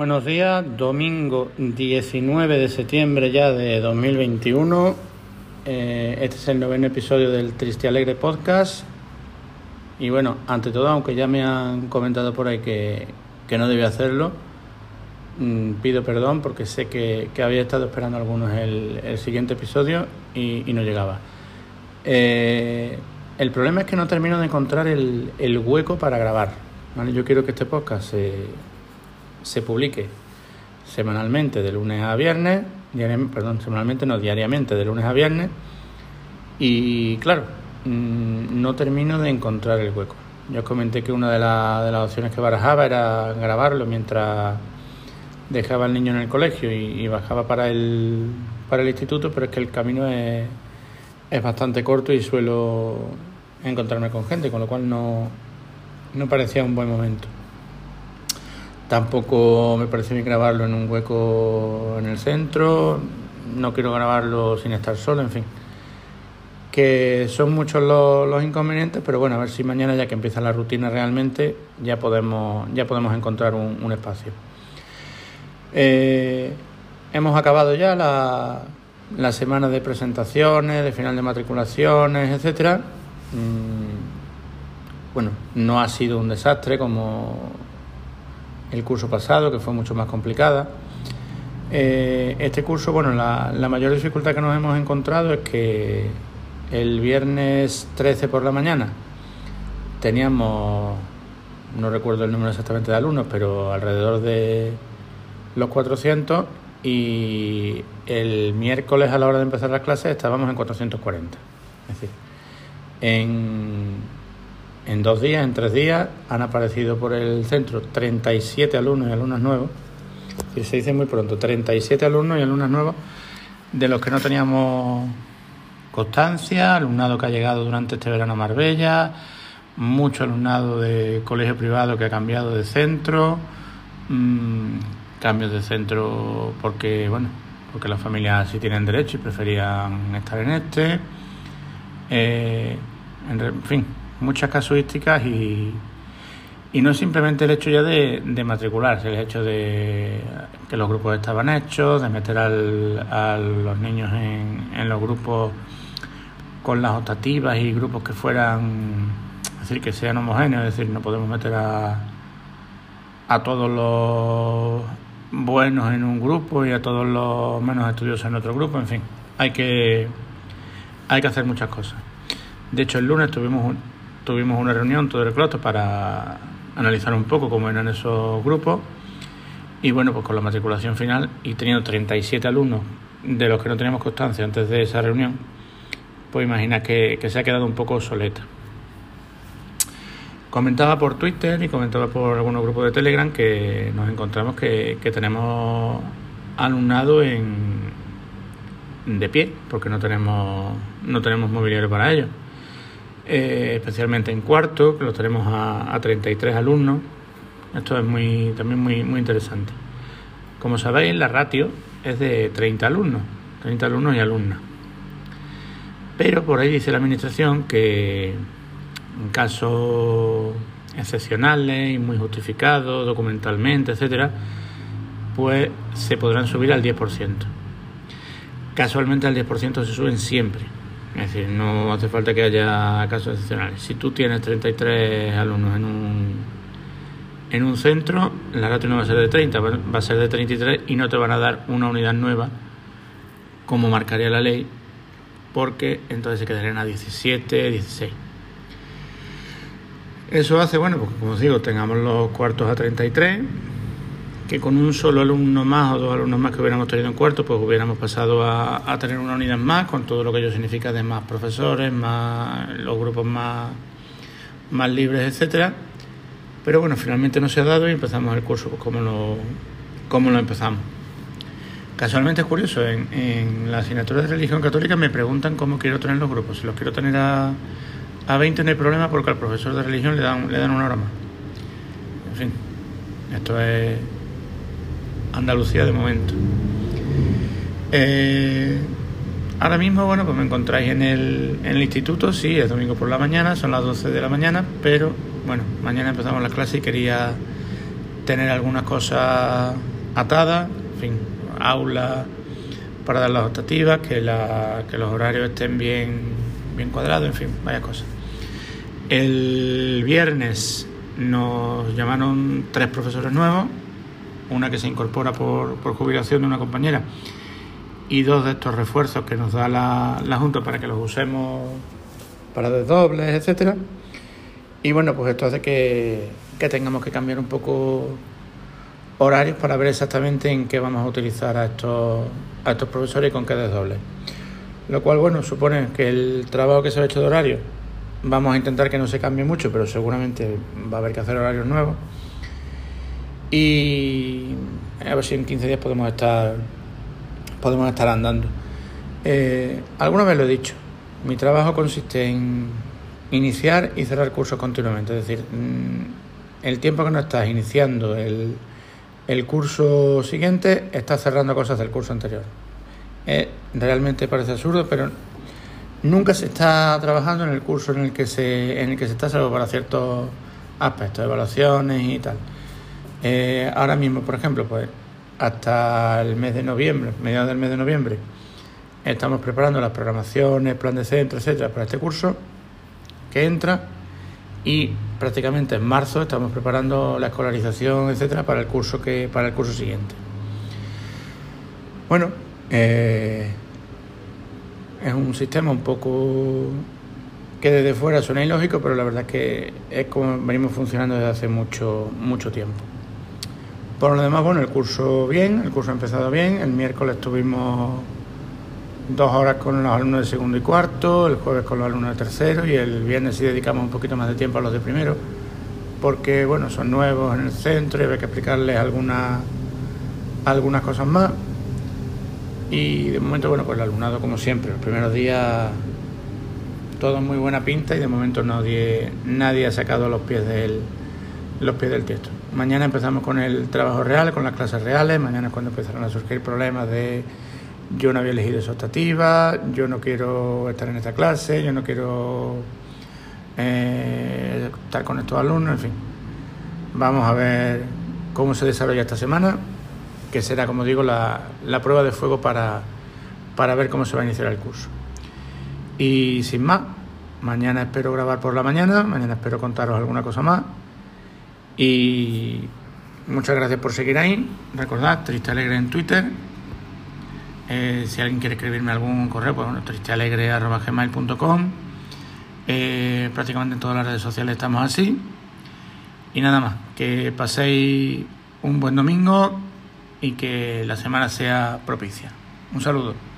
Buenos días, domingo 19 de septiembre ya de 2021. Eh, este es el noveno episodio del Triste Alegre Podcast. Y bueno, ante todo, aunque ya me han comentado por ahí que, no debía hacerlo, mm, pido perdón porque sé que, había estado esperando algunos el, siguiente episodio y, no llegaba. Eh, el problema es que no termino de encontrar el, hueco para grabar. Yo quiero que este podcast se se publique semanalmente de lunes a viernes, perdón, semanalmente no, diariamente de lunes a viernes, y claro, mm, no termino de encontrar el hueco. Yo os comenté que una de, de las opciones que barajaba era grabarlo mientras dejaba al niño en el colegio y, bajaba para el, para el instituto, pero es que el camino es, es bastante corto y suelo encontrarme con gente, con lo cual no, no parecía un buen momento. Tampoco me parece bien grabarlo en un hueco en el centro. No quiero grabarlo sin estar solo, en fin. Que son muchos los, inconvenientes, pero bueno, a ver si mañana, ya que empieza la rutina realmente, ya podemos, ya podemos encontrar un, espacio. Eh, hemos acabado ya la, la, semana de presentaciones, de final de matriculaciones, etcétera. Mm, bueno, no ha sido un desastre como el curso pasado, que fue mucho más complicada. Eh, este curso, bueno, la, mayor dificultad que nos hemos encontrado es que el viernes 13 por la mañana teníamos, no recuerdo el número exactamente de alumnos, pero alrededor de los 400 y el miércoles a la hora de empezar las clases estábamos en 440. Es decir, en en dos días, en tres días, han aparecido por el centro 37 alumnos y alumnas nuevos. Y se dice muy pronto, 37 alumnos y alumnas nuevos de los que no teníamos constancia, alumnado que ha llegado durante este verano a Marbella, mucho alumnado de colegio privado que ha cambiado de centro, mmm, cambios de centro porque, bueno, porque las familias sí tienen derecho y preferían estar en este. Eh, en fin, muchas casuísticas y, y no simplemente el hecho ya de, matricularse, el hecho de que los grupos estaban hechos, de meter al, a los niños en, en los grupos con las optativas y grupos que fueran, es decir, que sean homogéneos, es decir, no podemos meter a, a todos los buenos en un grupo y a todos los menos estudiosos en otro grupo, en fin, hay que, hay que hacer muchas cosas. De hecho, el lunes tuvimos tuvimos una reunión todo el cloto para analizar un poco cómo eran esos grupos y bueno, pues con la matriculación final y teniendo 37 alumnos de los que no teníamos constancia antes de esa reunión, pues imagina que, se ha quedado un poco obsoleta. Comentaba por Twitter y comentaba por algunos grupos de Telegram que nos encontramos que, que tenemos alumnado en de pie, porque no tenemos, no tenemos mobiliario para ello. Eh, especialmente en cuarto, que lo tenemos a, a 33 alumnos. Esto es muy, también muy, muy interesante. Como sabéis, la ratio es de 30 alumnos, 30 alumnos y alumnas. Pero por ahí dice la administración que en casos excepcionales y muy justificados documentalmente, etcétera, pues se podrán subir al 10%. Casualmente al 10% se suben siempre, es decir, no hace falta que haya casos excepcionales. Si tú tienes 33 alumnos en un, en un centro, la ratio no va a ser de 30, va a ser de 33 y no te van a dar una unidad nueva como marcaría la ley, porque entonces se quedarían a 17, 16. Eso hace, bueno, pues como os digo, tengamos los cuartos a 33 que con un solo alumno más o dos alumnos más que hubiéramos tenido en cuarto, pues hubiéramos pasado a, tener una unidad más, con todo lo que ello significa de más profesores, más los grupos más, más libres, etcétera. Pero bueno, finalmente no se ha dado y empezamos el curso pues, como lo, como lo empezamos. Casualmente es curioso, en, la asignatura de religión católica me preguntan cómo quiero tener los grupos. Si los quiero tener a, a 20 no hay problema porque al profesor de religión le dan, le dan una hora más. En fin, esto es Andalucía de momento. Eh, ahora mismo, bueno, pues me encontráis en el, en el instituto, sí, es domingo por la mañana, son las 12 de la mañana, pero bueno, mañana empezamos la clase y quería tener algunas cosas atadas, en fin, aulas para dar las optativas, que, la, que los horarios estén bien, bien cuadrados, en fin, vaya cosas. El viernes nos llamaron tres profesores nuevos, una que se incorpora por, por jubilación de una compañera y dos de estos refuerzos que nos da la, la Junta para que los usemos para desdobles, etcétera. Y bueno, pues esto hace que, que tengamos que cambiar un poco horarios para ver exactamente en qué vamos a utilizar a estos, a estos profesores y con qué desdobles. Lo cual, bueno, supone que el trabajo que se ha hecho de horario vamos a intentar que no se cambie mucho, pero seguramente va a haber que hacer horarios nuevos. Y a ver si en 15 días podemos estar podemos estar andando. Eh, alguna vez lo he dicho, mi trabajo consiste en iniciar y cerrar cursos continuamente, es decir, mm, el tiempo que no estás iniciando el, el curso siguiente, estás cerrando cosas del curso anterior. Eh, realmente parece absurdo, pero nunca se está trabajando en el curso en el que se, en el que se está salvo para ciertos aspectos, evaluaciones y tal. Eh, ahora mismo, por ejemplo, pues hasta el mes de noviembre, mediados del mes de noviembre, estamos preparando las programaciones, plan de centro, etcétera, para este curso que entra y prácticamente en marzo estamos preparando la escolarización, etcétera, para el curso que para el curso siguiente. Bueno, eh, es un sistema un poco que desde fuera suena ilógico, pero la verdad es que es como venimos funcionando desde hace mucho mucho tiempo. Por lo demás, bueno, el curso bien, el curso ha empezado bien. El miércoles tuvimos dos horas con los alumnos de segundo y cuarto, el jueves con los alumnos de tercero y el viernes sí dedicamos un poquito más de tiempo a los de primero, porque bueno, son nuevos en el centro y hay que explicarles algunas, algunas cosas más. Y de momento, bueno, pues el alumnado como siempre, los primeros días todo muy buena pinta y de momento nadie, nadie ha sacado los pies del, los pies del texto. Mañana empezamos con el trabajo real, con las clases reales. Mañana es cuando empezarán a surgir problemas de yo no había elegido esa optativa, yo no quiero estar en esta clase, yo no quiero eh, estar con estos alumnos, en fin. Vamos a ver cómo se desarrolla esta semana, que será, como digo, la, la prueba de fuego para, para ver cómo se va a iniciar el curso. Y sin más, mañana espero grabar por la mañana, mañana espero contaros alguna cosa más. Y muchas gracias por seguir ahí. Recordad, Triste Alegre en Twitter. Eh, si alguien quiere escribirme algún correo, pues bueno, tristealegre.gmail.com. Eh, prácticamente en todas las redes sociales estamos así. Y nada más, que paséis un buen domingo y que la semana sea propicia. Un saludo.